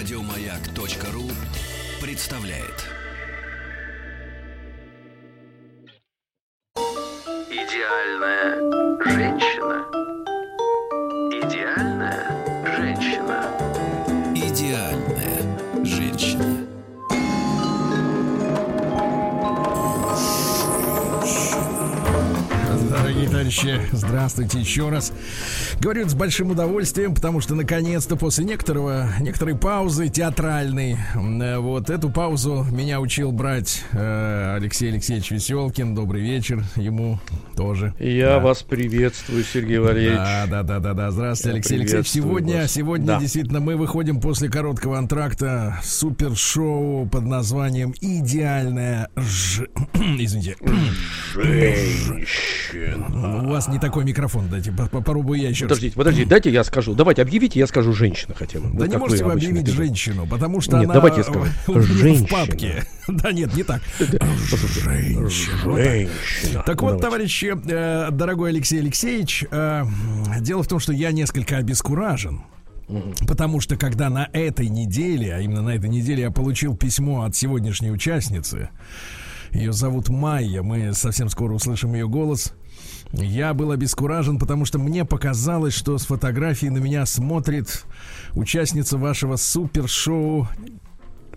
Радиомаяк.ру представляет. Идеальная товарищи, здравствуйте еще раз. Говорю это с большим удовольствием, потому что наконец-то после некоторого, некоторой паузы театральной, э, вот эту паузу меня учил брать э, Алексей Алексеевич Веселкин. Добрый вечер ему тоже. Я Да. вас приветствую, Сергей Валерьевич. Да, да, да, да, да. Здравствуйте, Я Алексей Алексеевич. Сегодня, вас. сегодня Да. действительно мы выходим после короткого антракта супершоу под названием Идеальная ж... Извините. Женщина. У вас не такой микрофон, дайте, по- попробую я еще раз. Подождите, подождите, дайте я скажу. Давайте объявите, я скажу женщина хотя бы. Да Вот не можете вы объявить пишете. женщину, потому что Нет, она давайте я скажу. меня в Женщина. папке. Да нет, не так. Женщина. Женщина. Так вот, товарищи, э, дорогой Алексей Алексеевич, э, дело в том, что я несколько обескуражен. Потому что когда на этой неделе, а именно на этой неделе я получил письмо от сегодняшней участницы, ее зовут Майя, мы совсем скоро услышим ее голос. Я был обескуражен, потому что мне показалось, что с фотографии на меня смотрит участница вашего супершоу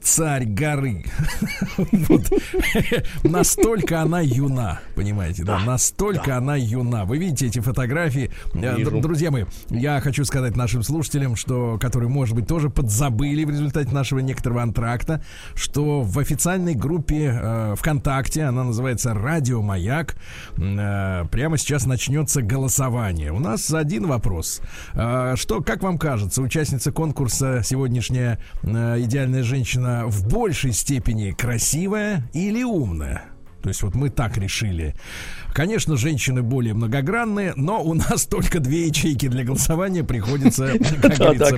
царь горы. Вот. Настолько она юна, понимаете, да? Настолько она юна. Вы видите эти фотографии. Э, Вижу. Друзья мои, я хочу сказать нашим слушателям, что, которые, может быть, тоже подзабыли в результате нашего некоторого антракта, что в официальной группе э, ВКонтакте, она называется Радио Маяк, э, прямо сейчас начнется голосование. У нас один вопрос. Э, что, как вам кажется, участница конкурса сегодняшняя э, идеальная женщина в большей степени красивая или умная? То есть вот мы так решили. Конечно, женщины более многогранные, но у нас только две ячейки для голосования приходится, как Да, да,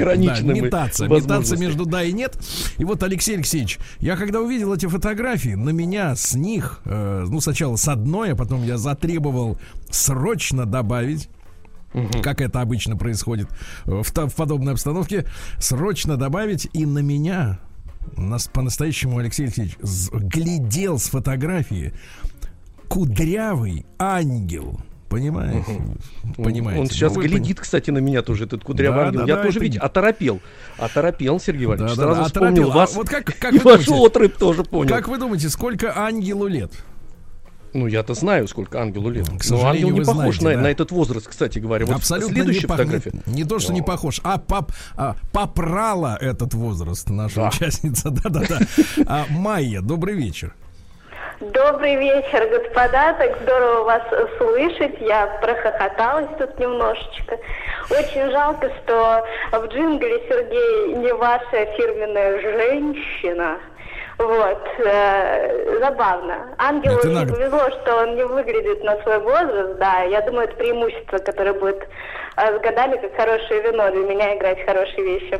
мы метаться, между да и нет. И вот, Алексей Алексеевич, я когда увидел эти фотографии, на меня с них, э, ну, сначала с одной, а потом я затребовал срочно добавить как это обычно происходит э, в подобной обстановке, срочно добавить и на меня, нас по-настоящему Алексей Алексеевич, глядел с фотографии кудрявый ангел. Понимаете? Понимаете? Он сейчас Ну, глядит, кстати, на меня тоже, этот кудрявый Да, ангел. да, Я да, тоже, это- видите, оторопел. Оторопел, Сергей Валерьевич. Да, да, Сразу да, вспомнил оторопел. А вас. вот как, как И ваш отрыв тоже понял. как вы думаете, сколько ангелу лет? Ну, я-то знаю, сколько ангелу лет. К Но сожалению, ангел не вы похож знаете, на, да. на этот возраст, кстати говоря. Вот Абсолютно следующая не, пох- фотография. не, не то, что не похож, а, поп- а, попрала этот возраст наша Да. участница. Да-да-да. А, Майя, добрый вечер. Добрый вечер, господа. Так здорово вас слышать. Я прохохоталась тут немножечко. Очень жалко, что в джингле, Сергей, не ваша фирменная женщина. Вот. э, забавно. Ангелу Это надо. повезло, что он не выглядит на свой возраст. Да, я думаю, это преимущество, которое будет э, с годами, как хорошее вино, для меня играть хорошие вещи.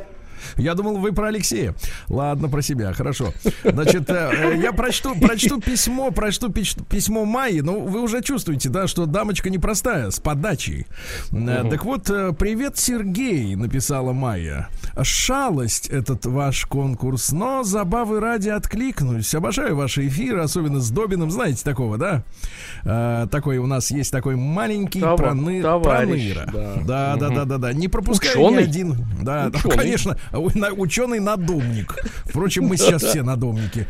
Я думал, вы про Алексея. Ладно, про себя, хорошо. Значит, э, э, я прочту, прочту письмо, прочту письмо Майи. Ну, вы уже чувствуете, да, что дамочка непростая, с подачей. Э, Так вот, привет, Сергей, написала Майя. Шалость этот ваш конкурс, но забавы ради откликнусь. Обожаю ваши эфиры, особенно с Добиным. Знаете такого, да? Такой у нас есть такой маленький Товар- проны- товарищ, проныра. да. Да, да, да, да, да. Не пропускай ни Ученый? один. Да, да, Ученый. конечно, у- на- ученый надомник. Впрочем, мы сейчас все надомники.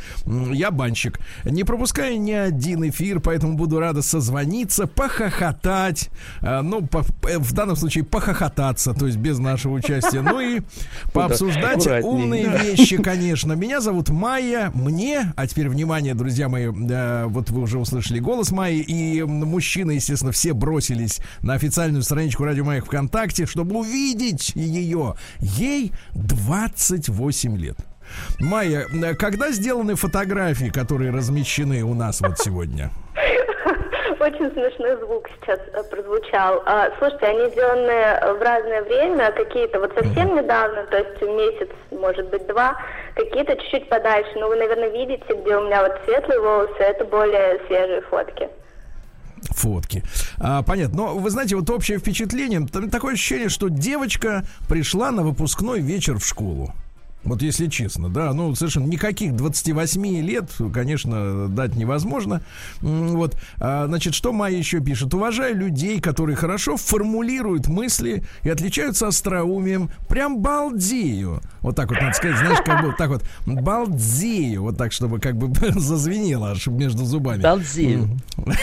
Я банщик. Не пропускаю ни один эфир, поэтому буду рада созвониться, похохотать. А, Ну, по- в данном случае похохотаться, то есть без нашего участия. Ну и пообсуждать аккуратней. умные вещи, конечно. Меня зовут Майя. Мне, а теперь внимание, друзья мои, вот вы уже услышали голос Майи, и мужчины, естественно, все бросились на официальную страничку Радио Маяк ВКонтакте, чтобы увидеть ее. Ей 28 лет. Майя, когда сделаны фотографии, которые размещены у нас вот сегодня? Очень смешной звук сейчас э, прозвучал. А, слушайте, они сделаны в разное время, какие-то вот совсем недавно, то есть месяц, может быть, два, какие-то чуть-чуть подальше. Но вы, наверное, видите, где у меня вот светлые волосы, это более свежие фотки. Фотки. А, понятно. Но вы знаете, вот общее впечатление, там такое ощущение, что девочка пришла на выпускной вечер в школу. Вот если честно, да, ну совершенно никаких 28 лет, конечно, дать невозможно. Вот, а, значит, что Майя еще пишет? Уважаю людей, которые хорошо формулируют мысли и отличаются остроумием. Прям балдею. Вот так вот надо сказать, знаешь, как бы вот так вот балдею. Вот так, чтобы как бы зазвенело аж между зубами. Балдею.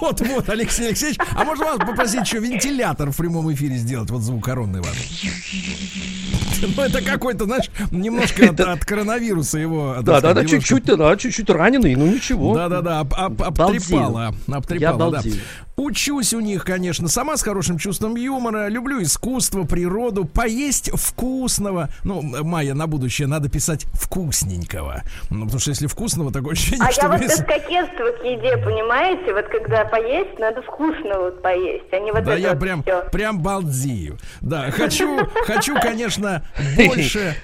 Вот, вот, Алексей Алексеевич. А можно вас попросить еще вентилятор в прямом эфире сделать? Вот звук коронный ваш. Ну, это какой-то, знаешь, немножко от, от коронавируса его. Да, да, да, чуть-чуть, да, чуть-чуть раненый, ну ничего. Да-да-да, об- об- Балдею. обтрепала. обтрепала, Я да. Учусь у них, конечно, сама с хорошим чувством юмора, люблю искусство, природу, поесть вкусного. Ну, Майя, на будущее надо писать вкусненького. Ну, потому что если вкусного, такое ощущение, А что я вот без кокетства к еде, понимаете? Вот когда поесть, надо вкусно вот поесть, а не вот Да, это я вот прям, всё. прям балдею. Да, хочу, хочу, конечно, больше.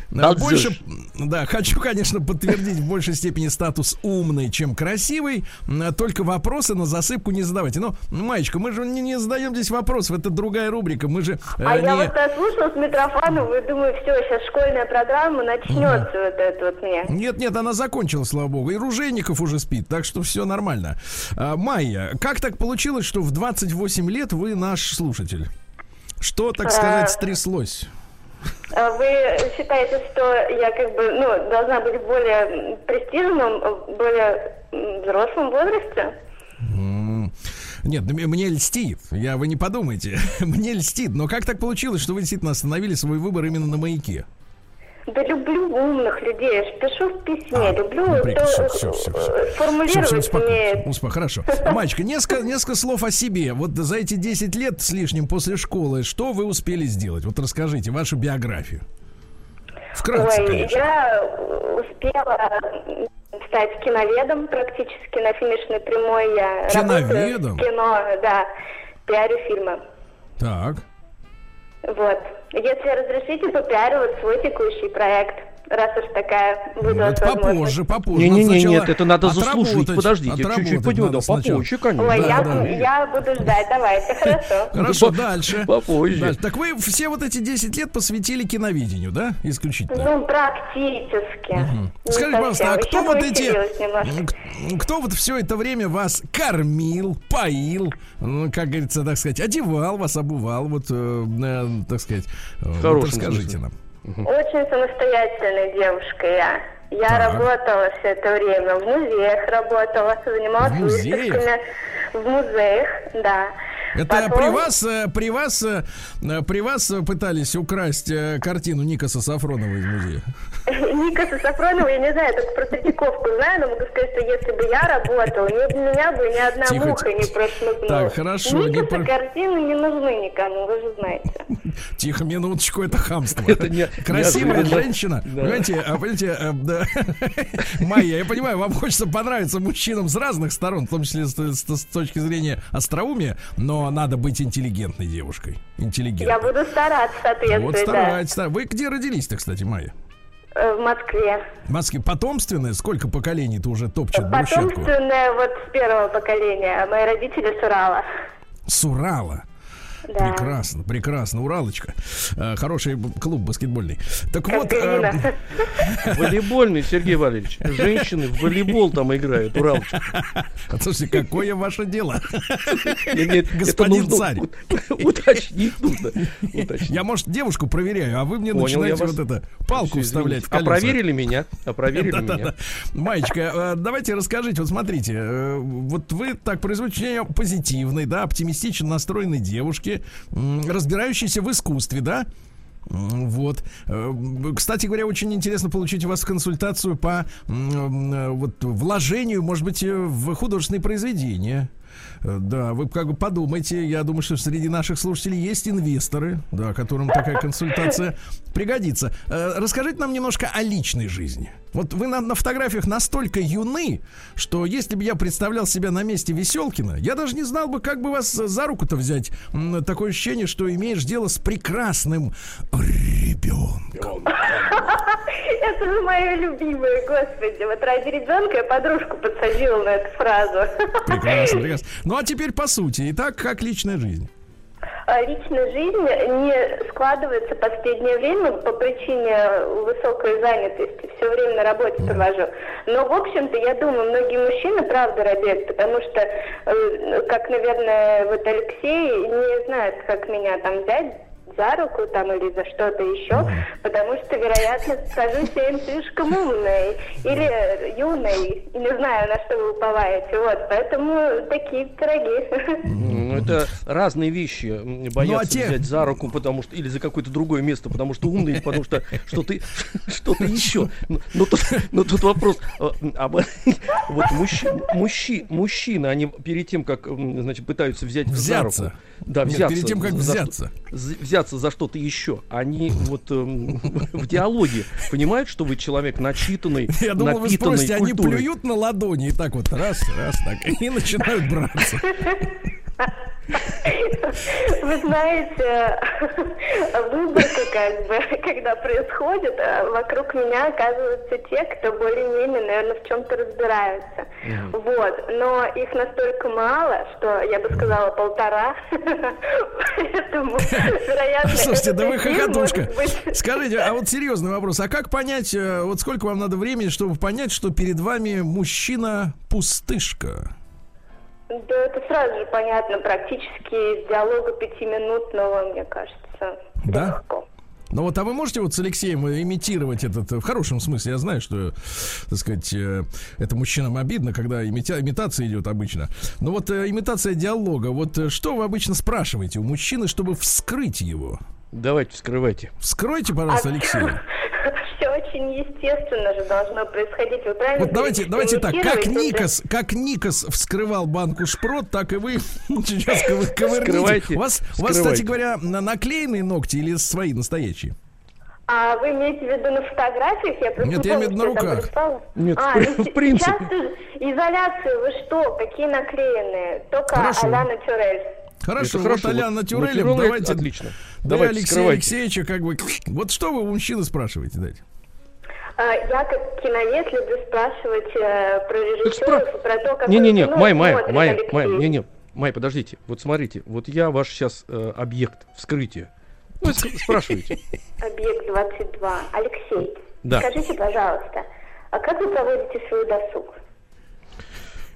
Больше, да, хочу, конечно, подтвердить в большей степени статус умный, чем красивый. М, Только вопросы на засыпку не задавайте. Ну, Маечка, мы же не, не задаем здесь вопросов, это другая рубрика. Мы же э, А я не- вот послушала с Митрофанова и думаю, все, сейчас школьная программа начнется вот это вот мне. Нет, нет, она закончила, слава богу. И Ружейников уже спит, так что все нормально. А, Майя, как так получилось, что в 28 лет вы наш слушатель? Что, так сказать, А. стряслось? А Вы считаете, что я как бы, ну, должна быть более м, престижном, э, более м, взрослом возрасте? Нет, мне льстит. Я, вы не подумайте. Мне льстит. Но как так получилось, что вы действительно остановили свой выбор именно на маяке? Да люблю умных людей, я ж пишу в письме, А, люблю, ну, всё, всё. э, Всё, формулировать всё, успоко- умеет. успо- Хорошо. Мальчика, несколько, несколько слов о себе. Вот за эти 10 лет с лишним после школы, что вы успели сделать? Вот расскажите вашу биографию. Вкратце, Ой, конечно. я успела стать киноведом практически на финишной прямой. Я Киноведом? в кино, да, пиарю фильмы. Так. Вот. Если разрешите, попиарю вот свой текущий проект, раз уж такая Ну, выдалась это возможность. попозже, попозже. Не-не-не, нет, это надо заслужить. отработать, Подождите, чуть-чуть пойдем, да, попозже, конечно. Ой, Да, я, да. я буду ждать, давайте, хорошо. Хорошо, дальше. попозже. Дальше. Так вы все вот эти 10 лет посвятили киновидению, да? Исключительно. Ну, практически. Скажите, пожалуйста, а кто вот эти, кто вот все это время вас кормил, поил, ну, как говорится, так сказать, одевал вас, обувал, вот, э, э, так сказать, э, вот расскажите смысле. нам. Очень самостоятельная девушка я. Я Так. работала все это время в музеях, работала, занималась В музеях? выставками в музеях, да. Это Потом- при вас, э, при вас, э, при вас пытались украсть э, картину Никаса Сафронова из музея? Никаса Сафронова, я не знаю, только про Третьяковку знаю, но могу сказать, что если бы я работала, меня бы ни одна Тихо, муха тихо. не прошмыгнула. Так, хорошо, не Никаса про- картины не нужны никому, вы же знаете. Тихо, минуточку, это хамство. Это не- Красивая неожиданно. женщина. Да. Понимаете, а, понимаете, да. Майя, я понимаю, вам хочется понравиться мужчинам с разных сторон, в том числе с, с- с точки зрения остроумия, но надо быть интеллигентной девушкой. Я Интеллигентной. буду стараться соответствовать, Вот да. старайтесь. стар- Вы где родились-то, кстати, Майя? Э, В Москве. В Москве потомственное? Сколько поколений-то уже топчет брусчатку? Потомственная вот с первого поколения. а Мои родители с Урала. С Урала. Да. Прекрасно, прекрасно. Уралочка. Э, Хороший клуб баскетбольный. Так Как вот, э. Волейбольный, Сергей Валерьевич. Женщины в волейбол там играют, Уралочка. слушайте, какое ваше дело? Нет, нет, Господин нужно царь. Уточнить нужно. Уточнить. Я, может, девушку проверяю, а вы мне Понял, начинаете вас- вот это палку вставлять в. А колеса. проверили меня? А проверили Да-да-да. меня? Маечка, э, давайте расскажите, вот смотрите, э, вот вы так производите позитивной, да, оптимистично настроенной девушки, м, разбирающейся в искусстве, да? Вот. Э, Кстати говоря, очень интересно получить у вас консультацию по э, вот, вложению, может быть, э, в художественные произведения. Да, вы как бы подумайте. Я думаю, что среди наших слушателей есть инвесторы, да, которым такая консультация пригодится. Расскажите нам немножко о личной жизни. Вот вы на, на фотографиях настолько юны, что если бы я представлял себя на месте Веселкина, я даже не знал бы, как бы вас за руку-то взять. Такое ощущение, что имеешь дело с прекрасным ребенком. Это же мое любимое, господи. Вот ради ребенка я подружку подсадила на эту фразу. Прекрасно, прекрасно. Ну а теперь по сути. Итак, как личная жизнь? А, личная жизнь не складывается в последнее время по причине высокой занятости. Все время на работе провожу. Но, в общем-то, я думаю, многие мужчины правда робеют, потому что, э, как, наверное, вот Алексей не знает, как меня там взять, за руку там или за что-то еще, потому что, вероятно, скажусь я им слишком умной или юной, и не знаю, на что вы уповаете. Вот, поэтому такие пироги. Ну, это разные вещи. Боятся Ну, а те- взять за руку, потому что или за какое-то другое место, потому что умный, или потому что что-то что-то еще. Но, но тут, но тут вопрос. э, об- вот мужчи, мужчи, мужчины, они перед тем, как значит, пытаются взять Взяться. за руку. Да, Нет, взяться. перед тем, как за что- взяться. Взяться за что-то еще. Они вот эм, в диалоге понимают, что вы человек начитанный, Я думал, вы спросите, они плюют на ладони и так вот раз, раз, так, и начинают браться. Вы знаете, выборка как бы, когда происходит, а вокруг меня оказываются те, кто более-менее, наверное, в чем-то разбираются. Вот. Но их настолько мало, что я бы сказала полтора. Поэтому, вероятно, Слушайте, да вы хохотушка. Скажите, а вот серьезный вопрос. А как понять, э, вот сколько вам надо времени, чтобы понять, что перед вами мужчина-пустышка? Да, это сразу же понятно, практически из диалога пятиминутного, мне кажется, Да? легко. Ну вот, а вы можете вот с Алексеем имитировать этот, в хорошем смысле, я знаю, что, так сказать, э, это мужчинам обидно, когда имити- имитация идет обычно. Но вот э, имитация диалога, вот э, что вы обычно спрашиваете у мужчины, чтобы вскрыть его? Давайте, вскрывайте. Вскройте, пожалуйста, Алексея. Очень естественно же должно происходить. Вы правильно Вот давайте, давайте так, как Никос, как Никос вскрывал банку шпрот, так и вы сейчас ковы- ковырните. У вас, у вас, кстати говоря, на- наклеенные ногти или свои настоящие? А вы имеете в виду на фотографиях? Я просто Нет, не я имею в виду на руках. Нет, а, в ну, в принципе. Сейчас изоляцию, вы что? Какие наклеенные? Только Хорошо. а-ля натюрель. Хорошо, Это вот хорошо. Натюрелем, натюрель давайте. отлично. Да, Давайте, Алексея. Алексеевича, как бы. Вот что вы у мужчины спрашиваете, дайте? А, Я как киновед люблю спрашивать э, про режиссеров спра- про то, как Не-не-не, кино Май, Май, Май. Май, не-не, Май, подождите. Вот смотрите, вот я ваш сейчас объект вскрытия. Ну, спрашивайте. Объект 22. Алексей, Да. скажите, пожалуйста, а как вы проводите свой досуг?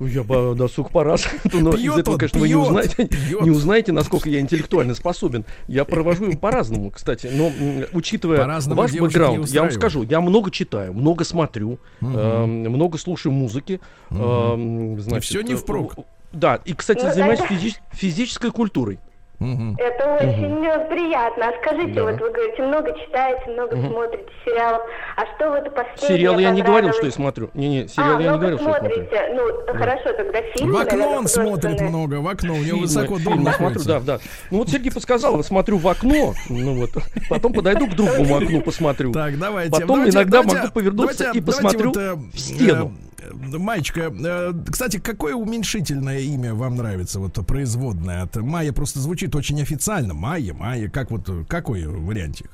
Ой, Я бы досуг по-разному, но из этого, он, конечно, вы не узнаете, пьет. не узнаете, насколько я интеллектуально способен. Я провожу его по-разному, кстати, но учитывая ваш бэкграунд, я вам скажу, я много читаю, много смотрю, эм, много слушаю музыки, эм, значит, всё не впрок. э, Да, и, кстати, Ну, занимаюсь физи- физической культурой. Мгм. Это очень э, приятно. А скажите, Да. вот вы говорите, много читаете, много смотрите сериалов. А что вот последнее Сериал я не говорил, что я смотрю. Не-не, А, сериал я не говорил, что я смотрю. смотрите. Ну, хорошо, тогда фильмы, В окно наверное, он смотрит много, в окно. У него Фильмы, высоко дом фильмы смотрю, находится. да, да. Ну вот Сергей подсказал, смотрю в окно, ну вот, потом подойду к другому окну, посмотрю. Так, давайте. Потом давайте, иногда давайте, могу повернуться давайте, и посмотрю давайте вот, в стену. э, э, Маечка, э, кстати, какое уменьшительное имя вам нравится, вот производное от Майя просто звучит очень официально. Майя, Майя, как вот, какой вариантик?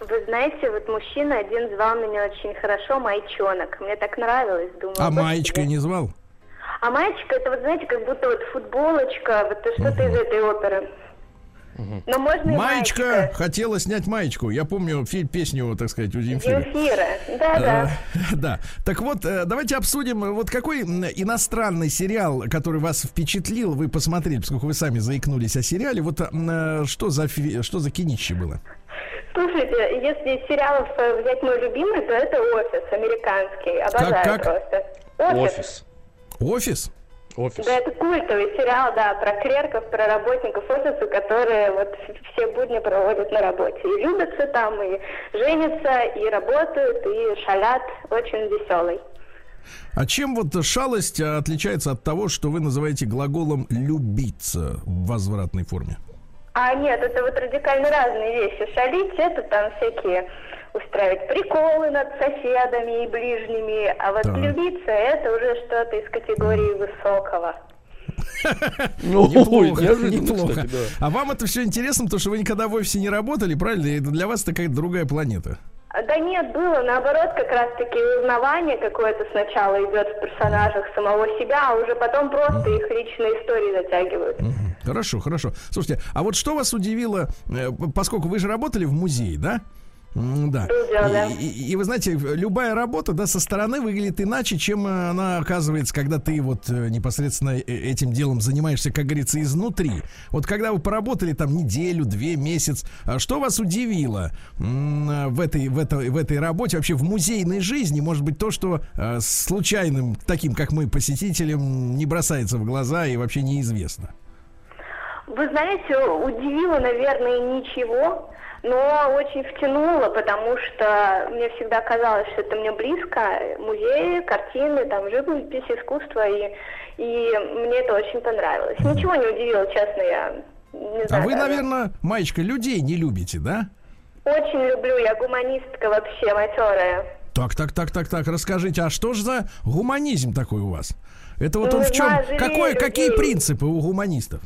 Вы знаете, вот мужчина один звал меня очень хорошо, майчонок. Мне так нравилось, думаю. А. Маечкой не звал? А маечка, это вот, знаете, как будто вот футболочка, вот что-то из этой оперы. Но можно и Маечка маечка. хотела снять маечку. Я помню фи- песню, так сказать, у Земфиры. Земфира. Да-да. Э, Да. Так вот, э, давайте обсудим, вот какой иностранный сериал, который вас впечатлил, вы посмотрели, поскольку вы сами заикнулись о сериале, вот э, что за, фи- что за кинище было? Слушайте, если из сериалов взять мой любимый, то это «Офис» американский. Обожаю как? просто. Офис. Офис? Офис. Да, это культовый сериал, да, про клерков, про работников офиса, которые вот все будни проводят на работе. И любятся там, и женятся, и работают, и шалят. Очень веселый. А чем вот шалость э, отличается от того, что вы называете глаголом «любиться» в возвратной форме? А нет, это вот радикально разные вещи. Шалить это там всякие устраивать приколы над соседами и ближними, а вот Так. влюбиться это уже что-то из категории высокого. Ну, Неплохо, неожиданно, неплохо. кстати, да. А вам это все интересно, потому что вы никогда в офисе не работали, правильно? И для вас это какая-то другая планета. Да нет, было наоборот, как раз-таки узнавание какое-то сначала идет в персонажах самого себя, а уже потом просто их личные истории затягивают. Хорошо, хорошо. Слушайте, а вот что вас удивило, э, поскольку вы же работали в музее, да? Да. И, и- и вы знаете, любая работа, да, со стороны выглядит иначе, чем э, она оказывается, когда ты вот э, непосредственно э, этим делом занимаешься, как говорится, изнутри. Вот когда вы поработали там неделю, две, месяц, а что вас удивило в этой, в этой, в этой работе, вообще в музейной жизни? Может быть, то, что случайным, таким, как мы, посетителям, не бросается в глаза и вообще неизвестно? Вы знаете, удивило, наверное, ничего, но очень втянуло, потому что мне всегда казалось, что это мне близко. Музеи, картины, там, живопись, искусство, и, и мне это очень понравилось. Ничего не удивило, честно, я не А знаю. вы, даже. наверное, маечка, людей не любите, да? Очень люблю, я гуманистка вообще, матерая. Так, так, так, так, так. Расскажите, а что же за гуманизм такой у вас? Это вот Ну, он в чем? знаю, жалею Какой, какие принципы у гуманистов?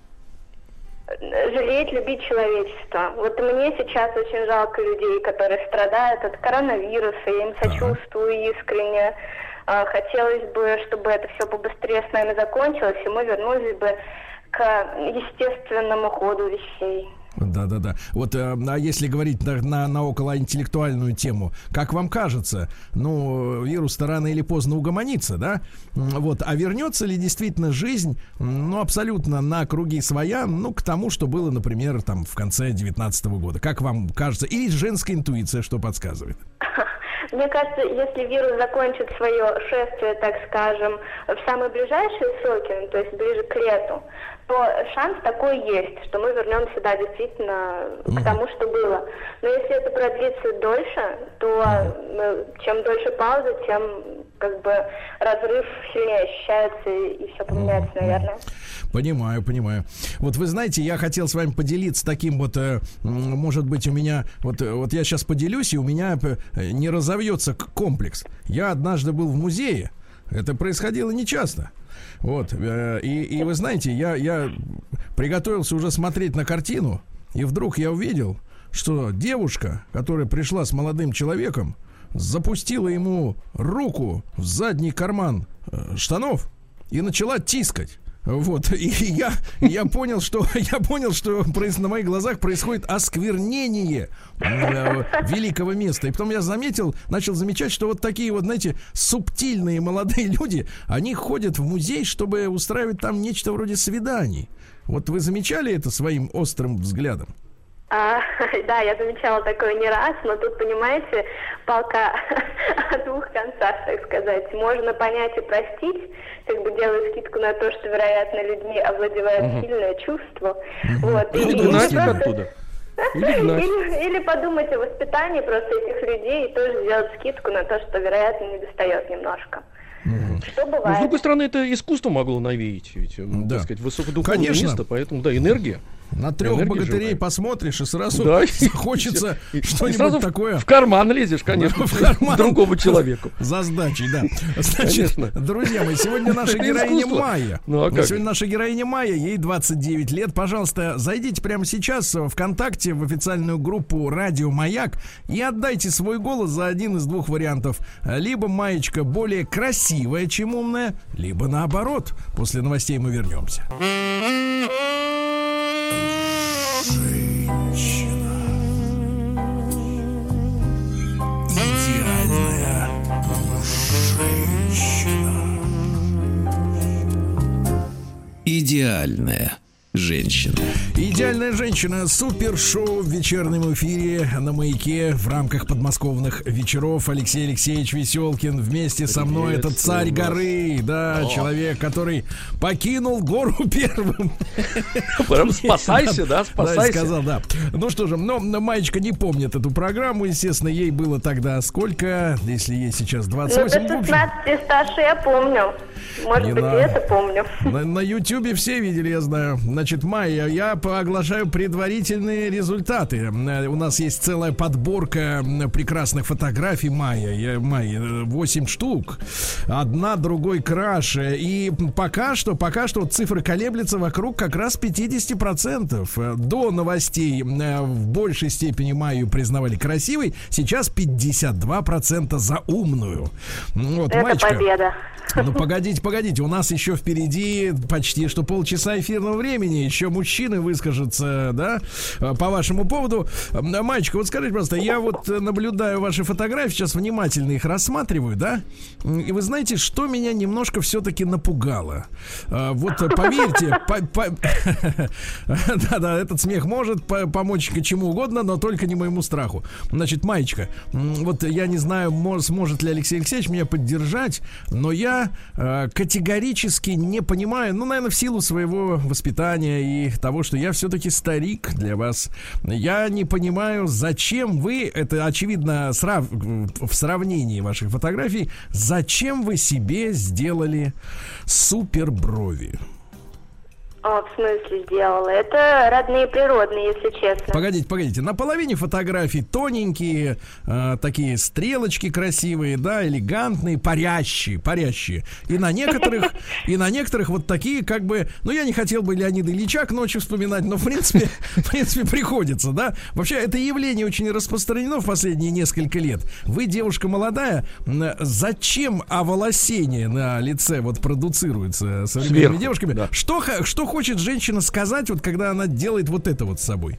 Жалеть, любить человечество. Вот мне сейчас очень жалко людей, которые страдают от коронавируса. Я им сочувствую искренне. А, Хотелось бы, чтобы это все побыстрее с нами закончилось, и мы вернулись бы к естественному ходу вещей. Да, да, да. Вот, э, а если говорить на, на, на околоинтеллектуальную тему, как вам кажется, ну, вирус-то рано или поздно угомонится, да? Вот, а вернется ли действительно жизнь, ну, абсолютно на круги своя, ну, к тому, что было, например, там, в конце 19 года? Как вам кажется? Или женская интуиция что подсказывает? Мне кажется, если вирус закончит свое шествие, так скажем, в самые ближайшие сроки, ну, то есть ближе к лету, то шанс такой есть, что мы вернемся, да, действительно, к тому, что было. Но если это продлится дольше, то э, чем дольше пауза, тем как бы разрыв сильнее ощущается и, и все поменяется, наверное. Понимаю, понимаю. Вот вы знаете, я хотел с вами поделиться таким вот, э, может быть, у меня, вот, э, вот я сейчас поделюсь, и у меня не разовьется комплекс. Я однажды был в музее, это происходило нечасто. Вот, э, и, и вы знаете, я, я приготовился уже смотреть на картину, и вдруг я увидел, что девушка, которая пришла с молодым человеком, запустила ему руку в задний карман э, штанов и начала тискать. Вот, и я, я понял, что я понял, что на моих глазах происходит осквернение э, великого места. И потом я заметил, начал замечать, что вот такие вот, знаете, субтильные молодые люди, они ходят в музей, чтобы устраивать там нечто вроде свиданий. Вот вы замечали это своим острым взглядом? А, да, я замечала такое не раз, но тут, понимаете, палка о двух концах, так сказать. Можно понять и простить, как бы делая скидку на то, что, вероятно, людьми овладевает сильное чувство. Вот. Или И- и гнать просто- их оттуда. Или. Или, или подумать о воспитании просто этих людей и тоже сделать скидку на то, что, вероятно, не достает немножко. Что Ну, с бывает? другой стороны, это искусство могло навеять, ведь, м, Да. так сказать, высокодуховное Конечно. место, поэтому, да, энергия. На трех Энергия богатырей живая. посмотришь, и сразу Да, хочется что-нибудь сразу такое. В карман лезешь, конечно, В карман. другому человеку. За сдачей, да. Значит, Конечно. друзья мои, сегодня наша героиня. Майя. Ну, а как Сегодня наша героиня Майя, ей 29 лет. Пожалуйста, зайдите прямо сейчас в ВКонтакте в официальную группу Радио Маяк и отдайте свой голос за один из двух вариантов. Либо Маечка более красивая, чем умная, либо наоборот. После новостей мы вернемся. Идеальная женщина. Идеальная женщина. Супер-шоу в вечернем эфире на маяке в рамках подмосковных вечеров. Алексей Алексеевич Веселкин вместе со мной. Это царь горы. Да, человек, который покинул гору первым. Прям спасайся, да, Да, спасайся. сказал, да. Ну что же, но Маечка не помнит эту программу. Естественно, ей было тогда сколько? Если ей сейчас Ну, 28. до в общем, 16 старше я помню. Может Не быть, надо. и это помню. На, на Ютубе все видели, я знаю. На Значит, Майя, я по- оглашаю предварительные результаты. Э, У нас есть целая подборка прекрасных фотографий Майя. Я, Майя, 8 штук. Одна другой краше. И пока что, пока что цифры колеблются вокруг как раз 50%. Э, До новостей э, в большей степени Майю признавали красивой. Сейчас 52% за умную. Вот, Это Маечка, победа. Ну, погодите, погодите, у нас еще впереди почти что полчаса эфирного времени. Еще мужчины выскажутся, да, э, по вашему поводу. Мальчик, вот скажите, просто, я вот наблюдаю ваши фотографии, сейчас внимательно их рассматриваю, да, и вы знаете, что меня немножко все-таки напугало. Э, Вот поверьте, по- по- да-да, этот смех может по- помочь чему угодно, но только не моему страху. Значит, Маечка, вот я не знаю, мо- сможет ли Алексей Алексеевич меня поддержать, но я э, категорически не понимаю, ну, наверное, в силу своего воспитания и того, что я все-таки старик для вас, я не понимаю, зачем вы, это очевидно срав- в сравнении ваших фотографий, зачем вы себе сделали супер брови? О, в смысле сделала? Это родные природные, если честно. Погодите, погодите. На половине фотографий тоненькие, э, такие стрелочки красивые, да, элегантные, парящие, парящие. И на некоторых, и на некоторых вот такие, как бы, ну я не хотел бы Леонида Ильича к ночи вспоминать, но в принципе, в принципе приходится, да. Вообще это явление очень распространено в последние несколько лет. Вы девушка молодая, зачем оволосение на лице вот продуцируется современными Сверху, девушками? да. Что, что хочет женщина сказать, вот когда она делает вот это вот с собой?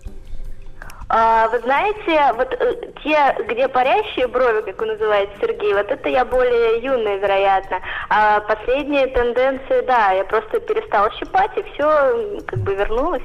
А, вы знаете, вот э, те, где парящие брови, как он называет Сергей, вот это я более юная, вероятно. А последние тенденции, да, я просто перестала щипать, и все как бы вернулось.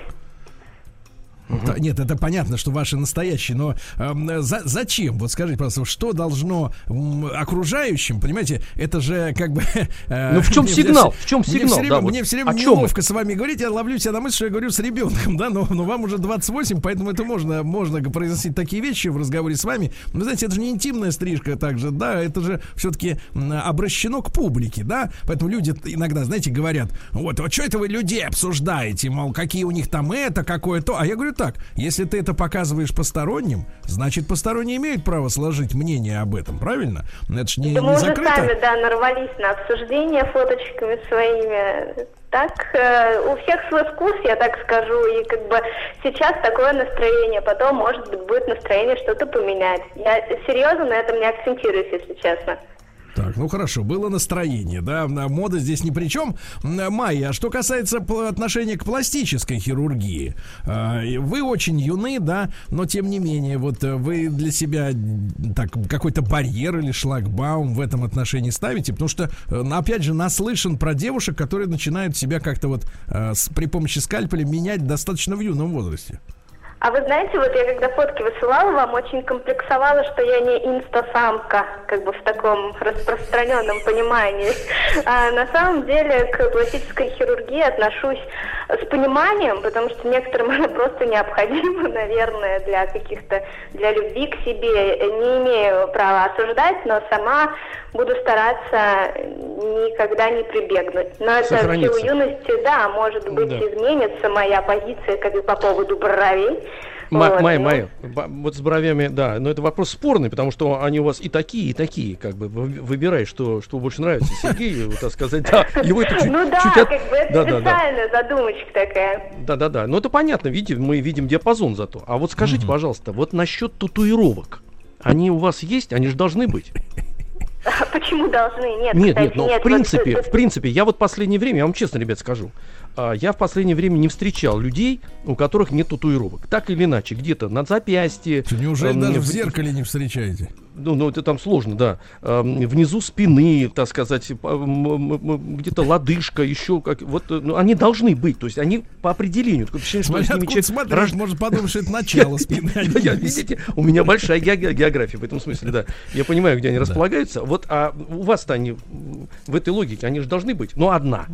Да, Нет, это понятно, что ваши настоящие, но эм, за- зачем? Вот скажите, пожалуйста, что должно м, окружающим, понимаете, это же как бы... э, Ну, в чем сигнал? В чем сигнал? Мне все время, Да, вот мне все время неловко с вами говорить, я ловлю себя на мысли, что я говорю с ребенком, да, но, но вам уже 28, поэтому это можно, можно произносить такие вещи в разговоре с вами. Вы знаете, это же не интимная стрижка также, да, это же все-таки обращено к публике, да, поэтому люди иногда, знаете, говорят, вот, вот что это вы людей обсуждаете, мол, какие у них там это, какое то, а я говорю так, если ты это показываешь посторонним, значит, посторонние имеют право сложить мнение об этом, правильно? Это ж не, Да не мы уже закрыто. сами, да, нарвались на обсуждение фоточками своими. Так, э, у всех свой вкус, я так скажу, и как бы сейчас такое настроение, потом, может быть, будет настроение что-то поменять. Я серьезно на этом не акцентируюсь, если честно. Так, ну хорошо, было настроение, да, а мода здесь ни при чем. Майя, а что касается отношения к пластической хирургии, и вы очень юны, да, но тем не менее, вот э, вы для себя так какой-то барьер или шлагбаум в этом отношении ставите, потому что, э, опять же, наслышан про девушек, которые начинают себя как-то вот э, при помощи скальпеля менять достаточно в юном возрасте. А вы знаете, вот я когда фотки высылала вам, очень комплексовала, что я не инстасамка, как бы в таком распространенном понимании. А на самом деле к пластической хирургии отношусь с пониманием, потому что некоторым она просто необходима, наверное, для каких-то, для любви к себе. Не имею права осуждать, но сама буду стараться никогда не прибегнуть. Но это в силу юности, да, может быть, Да. изменится моя позиция как и по поводу бровей. Ма- Вот, Майя, ну, вот с бровями, да, но это вопрос спорный, потому что они у вас и такие, и такие, как бы вы- выбирай, что, что больше нравится. Сергей, вот так сказать, да, его это чуть, ну да, чуть от- как бы это да, да, да. специальная задумочка такая. Да, да, да. Ну это понятно, видите, мы видим диапазон зато. А вот скажите, пожалуйста, вот насчет татуировок. Они у вас есть, они же должны быть. А почему должны? Нет, Нет, кстати, нет, но нет. в принципе, Вот, в принципе, я вот последнее время, я вам честно, ребят, скажу, я в последнее время не встречал людей, у которых нет татуировок. Так или иначе, где-то на запястье. Неужели эм, даже в в- зеркале не встречаете? Ну, ну, это там сложно, да. Внизу спины, так сказать, где-то лодыжка, еще как. Вот, э, ну, они должны быть. То есть они по определению. Такое впечатление, что Смотря с ними откуда человек смотреть, рож- может подумать, что это начало спины. а Я, видите, у меня большая ге- география в этом смысле, да. Я понимаю, где они располагаются. Вот, а у вас-то они в этой логике, они же должны быть, но одна.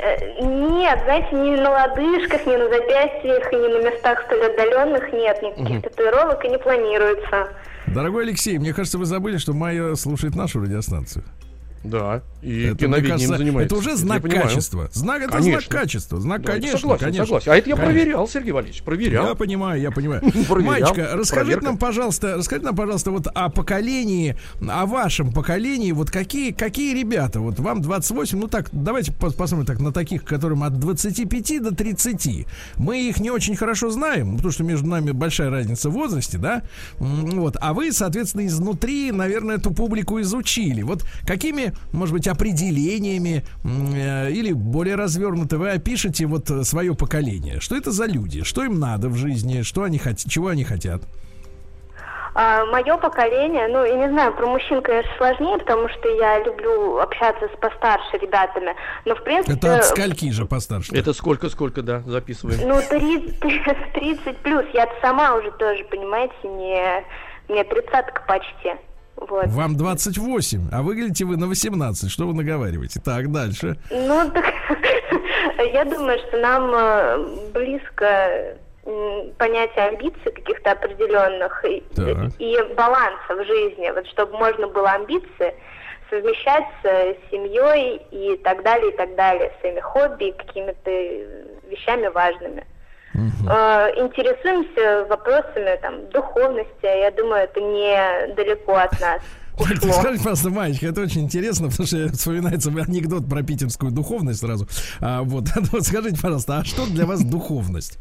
э, Нет, знаете, ни на лодыжках, ни на запястьях, и ни на местах столь отдаленных нет никаких татуировок и не планируется. Дорогой Алексей, мне кажется, вы забыли, что Майя слушает нашу радиостанцию. Да, и Это, киноведением кажется, занимается. это уже знак качества. Знак, это Конечно. знак качества. Знак, Да, конечно, согласен, конечно. согласен. А это я Конечно. проверял, Сергей Валерьевич, проверял. Я понимаю, я понимаю. Маечка, расскажите нам, пожалуйста, расскажите нам, пожалуйста, вот о поколении, о вашем поколении, вот какие, какие ребята, вот вам 28, ну так, давайте пос- посмотрим так на таких, которым от 25 до 30. Мы их не очень хорошо знаем, потому что между нами большая разница в возрасте, да? Вот, а вы, соответственно, изнутри, наверное, эту публику изучили. Вот какими, может быть, определениями э, или более развернуто вы опишете вот э, свое поколение? Что это за люди? Что им надо в жизни? Что они хотят? Чего они хотят? мое поколение, ну, я не знаю, про мужчин, конечно, сложнее, потому что я люблю общаться с постарше ребятами. Но, в принципе... Это от скольки же постарше? Это сколько, сколько, да, записываем. Ну, 30, 30 плюс. Я-то сама уже тоже, понимаете, не... Мне тридцатка почти. Вот. Вам 28, а выглядите вы на 18. Что вы наговариваете? Так, дальше. Ну, так я думаю, что нам э, близко понятие амбиций каких-то определенных и, и баланса в жизни, вот чтобы можно было амбиции совмещать с семьей и так далее, и так далее, своими хобби, какими-то вещами важными. Э, Интересуемся вопросами там духовности, я думаю, это не далеко от нас ушло. Скажите, пожалуйста, Маечка, это очень интересно, потому что вспоминается анекдот про питерскую духовность сразу. А, вот, вот скажите, пожалуйста, а что для вас духовность?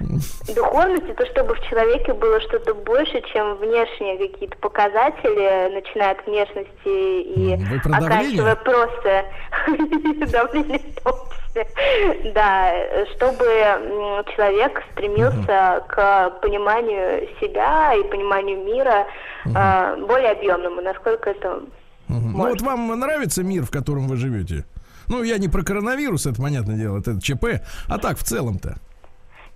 Духовность это чтобы в человеке было что-то больше, чем внешние какие-то показатели, начиная от внешности и оканчивая просто давление в том числе. Да, чтобы человек стремился к пониманию себя и пониманию мира а, более объемному, насколько это. Ну вот вам нравится мир, в котором вы живете? Ну, я не про коронавирус, это понятное дело, это ЧП, а так в целом-то.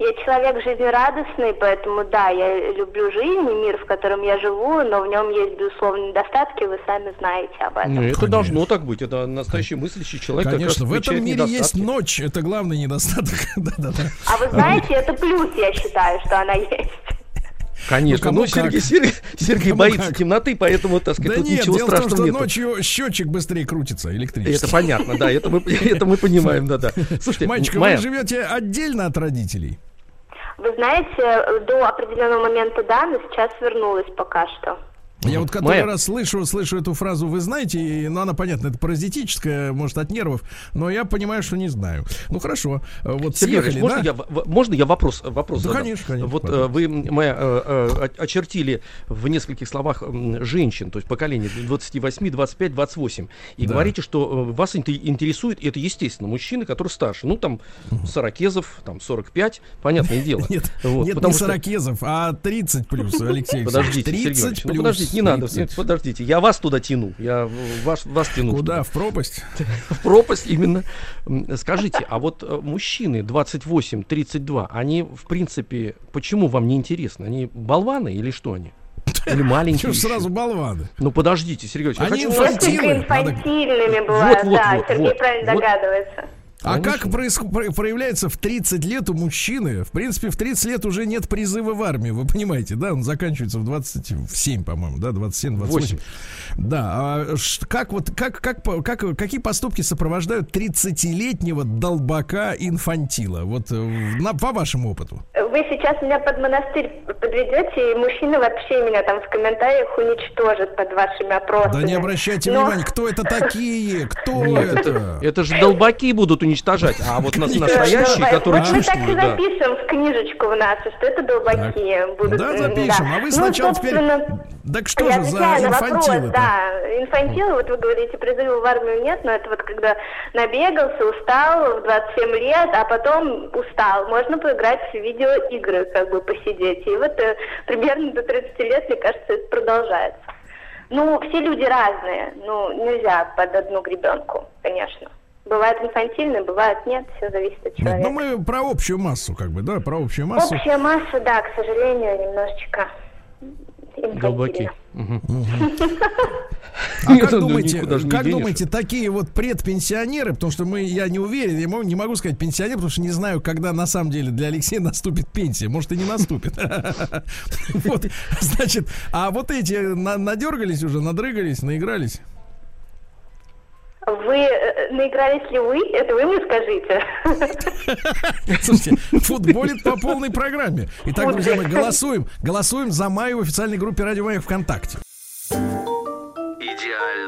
Я человек жизнерадостный, поэтому да, я люблю жизнь и мир, в котором я живу, но в нем есть безусловно недостатки, вы сами знаете об этом. Ну, это Конечно. должно так быть. Это настоящий мыслящий человек. Конечно, в этом мире есть недостатки. ночь, это главный недостаток. А вы знаете, это плюс, я считаю, что она есть. Конечно. Ну, Ну, Сергей. Сергей, Сергей Кому боится как. темноты, поэтому, так сказать, Да тут нет, ничего дело в том, страшного что нету. ночью счетчик быстрее крутится, электрический. Это понятно, да, это мы, это мы понимаем, да-да. Слушайте, Мальчик, Майя, вы живете отдельно от родителей? Вы знаете, до определенного момента да, но сейчас вернулась пока что. Я вот который Майя. раз слышу, слышу эту фразу, вы знаете, и, ну, она, понятно, это паразитическая, может, от нервов, но я понимаю, что не знаю. Ну, хорошо, э, вот Сергей съехали, можно, да? я, можно я вопрос, вопрос Да, задам? конечно, конечно, Вот э, пожалуйста. вы, Майя, э, э, очертили в нескольких словах женщин, то есть поколение 28, 25, 28, и Да. говорите, что э, вас инте- интересует, и это естественно, мужчины, которые старше, ну, там, сорокезов, там, 45, понятное дело. Нет, Вот, нет, не что- сорокезов, а 30 плюс, Алексей Подождите, Алексеевич. Сергей 30 Иванович, ну, плюс. Не надо, 30. подождите, я вас туда тяну, я вас, вас тяну. Куда? туда. В пропасть? в пропасть именно. Скажите, а вот э, мужчины 28-32, они, в принципе, почему вам не интересно? Они болваны или что они? Или маленькие? Чего сразу болваны? Ну подождите, Сергей я Они хочу Несколько Надо- инфантильными бывают, Вот, вот, да, вот, Сергей вот, правильно вот. догадывается. А Конечно. как происход- про- проявляется в 30 лет у мужчины? В принципе, в 30 лет уже нет призыва в армию, вы понимаете, да? Он заканчивается в 27, по-моему, да, 27, 28. Да, а как вот, как, как, по- как, какие поступки сопровождают 30-летнего долбака инфантила? Вот э, на, по вашему опыту. Вы сейчас меня под монастырь подведете, и мужчины вообще меня там в комментариях уничтожат под вашими опросами. Да не обращайте Но- внимания, кто это такие? Кто Нет, это, это же долбаки будут уничтожать, а вот нас- настоящие, которые вот мы так и чувствуют, запишем в книжечку в нашу, что это долбаки будут. Да, запишем. А вы Ну, сначала теперь... собственно, Так что же за инфантилы-то? да. Инфантилы, вот вы говорите, призыва в армию нет, но это вот когда набегался, устал в 27 лет, а потом устал. Можно поиграть в видеоигры, как бы посидеть. И вот э, примерно до 30 лет, мне кажется, это продолжается. Ну, все люди разные. Ну, нельзя под одну гребенку, конечно. Бывает инфантильно, бывает нет, все зависит от Нет, человека. ну мы про общую массу, как бы, да, про общую массу. Общая масса, да, к сожалению, немножечко. Мгм. А как думаете, как думаете, такие вот предпенсионеры, потому что мы, я не уверен, я могу- не могу сказать пенсионер, потому что не знаю, когда на самом деле для Алексея наступит пенсия, может и не наступит. Вот, значит, а вот эти на- надергались уже, надрыгались, наигрались? Вы э, наигрались ли вы? Это вы мне скажите. Слушайте, футболит по полной программе. Итак, друзья, мы голосуем. Голосуем за Майю в официальной группе Радио Маяк ВКонтакте. Идеальная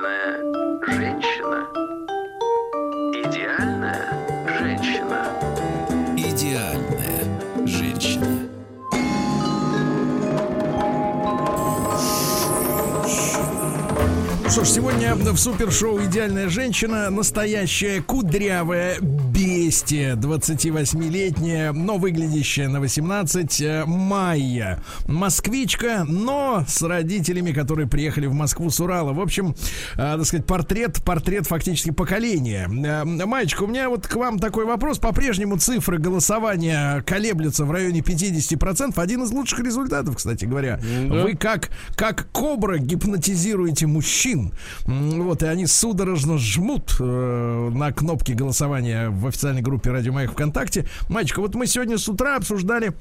что ж, сегодня в супершоу «Идеальная женщина» настоящая кудрявая бестия, 28-летняя, но выглядящая на 18, э, Майя. Москвичка, но с родителями, которые приехали в Москву с Урала. В общем, э, так сказать, портрет, портрет фактически поколения. Э, Маечка, у меня вот к вам такой вопрос. По-прежнему цифры голосования колеблются в районе 50%. Один из лучших результатов, кстати говоря. Вы как, как кобра гипнотизируете мужчин. М, Вот, и они судорожно жмут э, на кнопки голосования в официальной группе Радио Маяк ВКонтакте. Мальчика, вот мы сегодня с утра обсуждали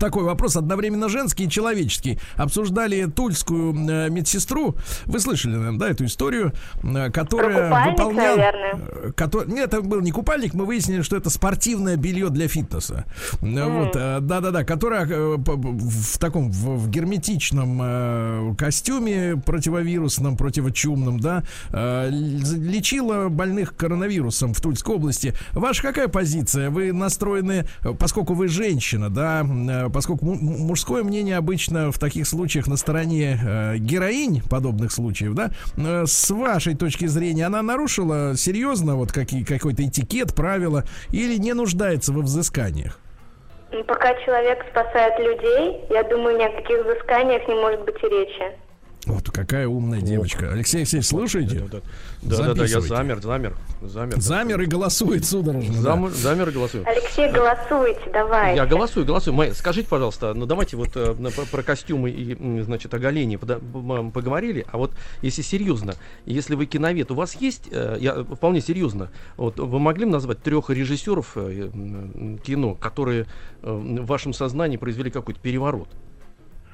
такой вопрос одновременно женский и человеческий. Обсуждали тульскую э, медсестру. Вы слышали, наверное, да, эту историю, э, которая выполняла... наверное. э, кото- Нет, это был не купальник, мы выяснили, что это спортивное белье для фитнеса. Э, Вот, да-да-да, которая в таком в, в герметичном костюме противовирусном, противочумном, да, лечила больных коронавирусом в Тульской области. Ваша какая позиция? Вы настроены, поскольку вы женщина, да, поскольку му- му- мужское мнение обычно в таких случаях на стороне э, героинь подобных случаев, да, э, с вашей точки зрения, она нарушила серьезно вот какие, какой-то этикет, правила или не нуждается во взысканиях? Пока человек спасает людей, я думаю, ни о каких взысканиях не может быть и речи. Вот какая умная девочка. Алексей Алексеевич, слушайте? Да, да, да, да, я Записывайте. замер, замер, замер. Замер и голосует судорожно. да. Зам- замер и голосую. Алексей, голосуйте, давай. Я голосую, голосую. Мэй, скажите, пожалуйста, ну давайте вот э, про, про костюмы и, значит, оголение поговорили, а вот если серьезно, если вы киновед, у вас есть, э, я вполне серьезно, вот вы могли бы назвать трех режиссеров э, кино, которые э, в вашем сознании произвели какой-то переворот?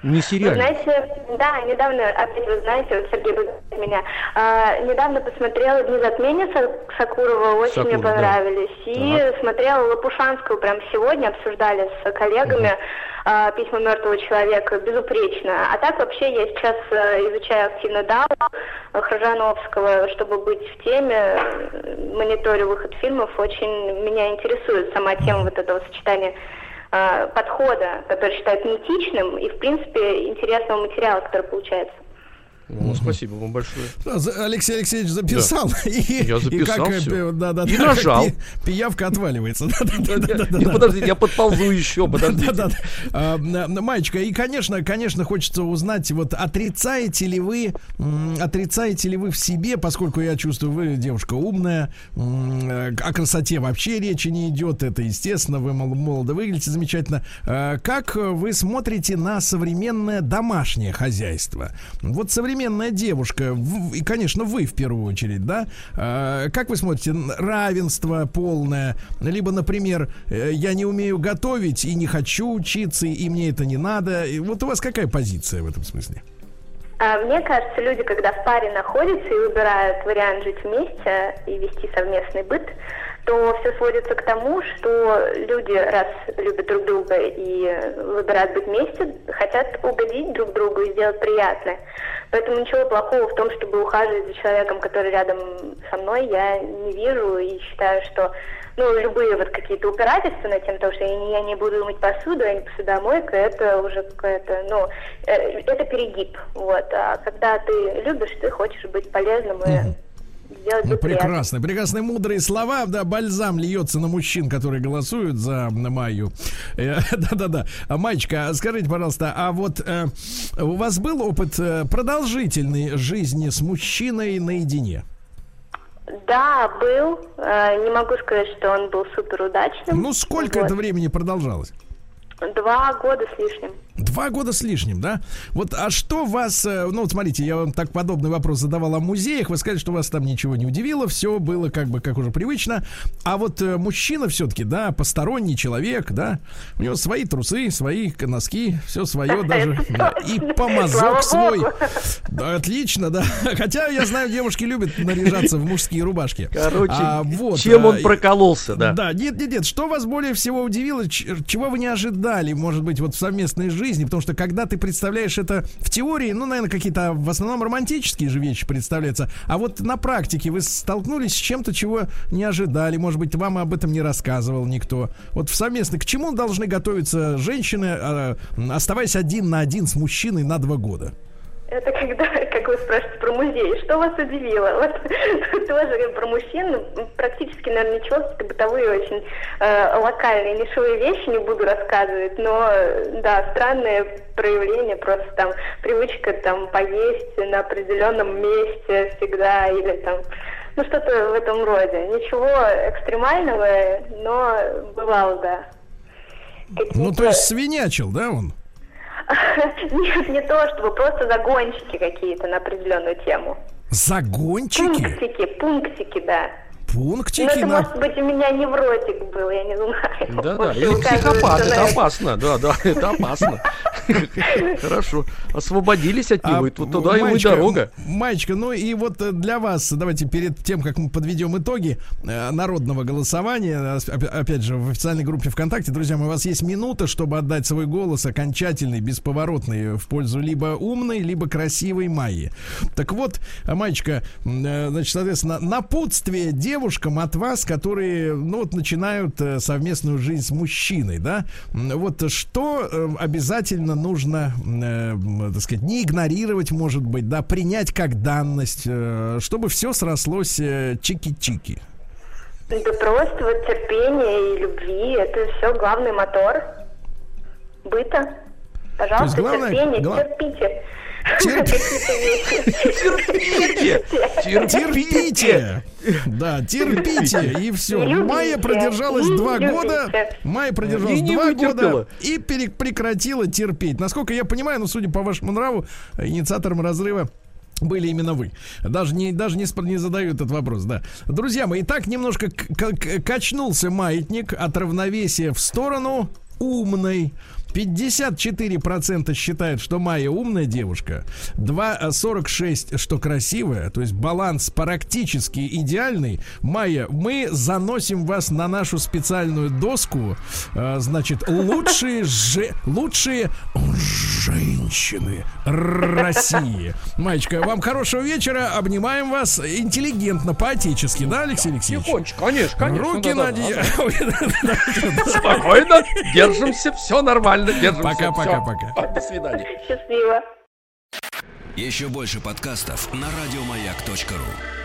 Не Вы знаете, да, недавно, опять вы знаете, вот Сергей знаете меня, а, недавно посмотрела «Дни затмения» Са- Сакурова, очень мне Сакуров, да. понравились. И смотрела Лопушанскую прям сегодня, обсуждали с коллегами а, «Письма мертвого человека», безупречно. А так вообще я сейчас э, изучаю активно Дау Хржановского, чтобы быть в теме, э, мониторю выход фильмов, очень меня интересует сама тема вот этого сочетания подхода, который считают неэтичным и, в принципе, интересного материала, который получается. Ну, спасибо вам большое. Да, за- Алексей Алексеевич записал. И, Я записал и как, всё. э, да, да, И да, нажал. пи- Пиявка отваливается. Да, да, да, да, да, И да. Подождите, я подползу еще, подождите. Да, да, да. А, Маечка, и, конечно, конечно, хочется узнать, вот отрицаете ли вы, отрицаете ли вы в себе, поскольку я чувствую, вы девушка умная, о красоте вообще речи не идет, это естественно, вы мол- молодо выглядите замечательно. А, Как вы смотрите на современное домашнее хозяйство? Вот современная девушка, и, конечно, вы в первую очередь, да? А, Как вы смотрите, равенство полное, либо, например, э, я не умею готовить и не хочу учиться, и мне это не надо. И Вот у вас какая позиция в этом смысле? А, Мне кажется, люди, когда в паре находятся и выбирают вариант жить вместе и вести совместный быт, то все сводится к тому, что люди, раз любят друг друга и выбирают быть вместе, хотят угодить друг другу и сделать приятное. Поэтому ничего плохого в том, чтобы ухаживать за человеком, который рядом со мной, я не вижу и считаю, что ну, любые вот какие-то упирательства на тем, то, что я не, я не буду мыть посуду, я не посудомойка, это уже какая-то, ну, э, это перегиб, вот. А когда ты любишь, ты хочешь быть полезным и сделать Ну, прекрасно, прекрасные мудрые слова, да, бальзам льется на мужчин, которые голосуют за Майю. Э, Да-да-да. А, Маечка, а скажите, пожалуйста, а вот э, у вас был опыт э, продолжительной жизни с мужчиной наедине? Да, был. Э, Не могу сказать, что он был супер удачным. Ну, сколько Вот. это времени продолжалось? Два года с лишним. Два года с лишним, да? Вот, а что вас, э, ну вот смотрите, я вам так подобный вопрос задавал о музеях, вы сказали, что вас там ничего не удивило, все было как бы как уже привычно, а вот э, мужчина все-таки, да, посторонний человек, да, у него свои трусы, свои носки, все свое даже, да, и помазок свой. Да, отлично, да, хотя я знаю, девушки любят наряжаться в мужские рубашки. Короче, А, вот, чем он прокололся, да. Да, нет, нет, нет. Что вас более всего удивило, чего вы не ожидали, может быть, вот в совместной жизни? Потому что когда ты представляешь это в теории, ну, наверное, какие-то в основном романтические же вещи представляются. А вот на практике вы столкнулись с чем-то, чего не ожидали. Может быть, вам об этом не рассказывал никто. Вот в совместной, к чему должны готовиться женщины, а, оставаясь один на один с мужчиной на два года? Это когда, как вы спрашиваете про музей, что вас удивило? Вот тоже про мужчин, практически, наверное, ничего, какие-то бытовые очень э, локальные, нишевые вещи не буду рассказывать, но, да, странные проявления, просто там привычка там поесть на определенном месте всегда, или там, ну, что-то в этом роде. Ничего экстремального, но бывало, да. Ну, то есть свинячил, да, он? Нет, не то, чтобы просто загончики какие-то на определенную тему. Загончики? Пунктики, пунктики, да. Ну, Пунктики это, на... может быть, у меня невротик был, я не знаю. Да, да, Вот, это оказывается, психопат, это опасно, да, да, это опасно. Хорошо, освободились от него, и тут туда ему и дорога. Маечка, ну и вот для вас, давайте перед тем, как мы подведем итоги э, народного голосования, опять же, в официальной группе ВКонтакте, друзья у вас есть минута, чтобы отдать свой голос окончательный, бесповоротный в пользу либо умной, либо красивой Майи. Так вот, э, Маечка, э, значит, соответственно, напутствие девушкам от вас, которые, ну вот, начинают э, совместную жизнь с мужчиной, да? Вот что э, обязательно нужно, э, так сказать, не игнорировать, может быть, да, принять как данность, чтобы все срослось чики-чики. Просто вот терпение и любви, это все главный мотор быта. Пожалуйста, главное- терпение, гла- терпите. Терпите, Терпите! Да, терпите, и все. Майя продержалась два года. Майя продержалась два года и прекратила терпеть. Насколько я понимаю, ну, судя по вашему нраву, инициатором разрыва были именно вы. Даже не, даже не, не задаю этот вопрос, да. Друзья мои, так немножко к- к- качнулся маятник от равновесия в сторону умной. 54% считают, что Майя умная девушка, 2, а, 46, что красивая, то есть баланс практически идеальный. Майя, мы заносим вас на нашу специальную доску, а, значит, лучшие, же, лучшие женщины России. Маечка, вам хорошего вечера, обнимаем вас интеллигентно, по-отечески, да, Алексей Алексеевич? Тихонечко, конечно, конечно. Руки да, на да, да. Спокойно, держимся, все нормально, держимся. Пока, пока, всё. пока. До свидания. Счастливо. Еще больше подкастов на радиомаяк.ру.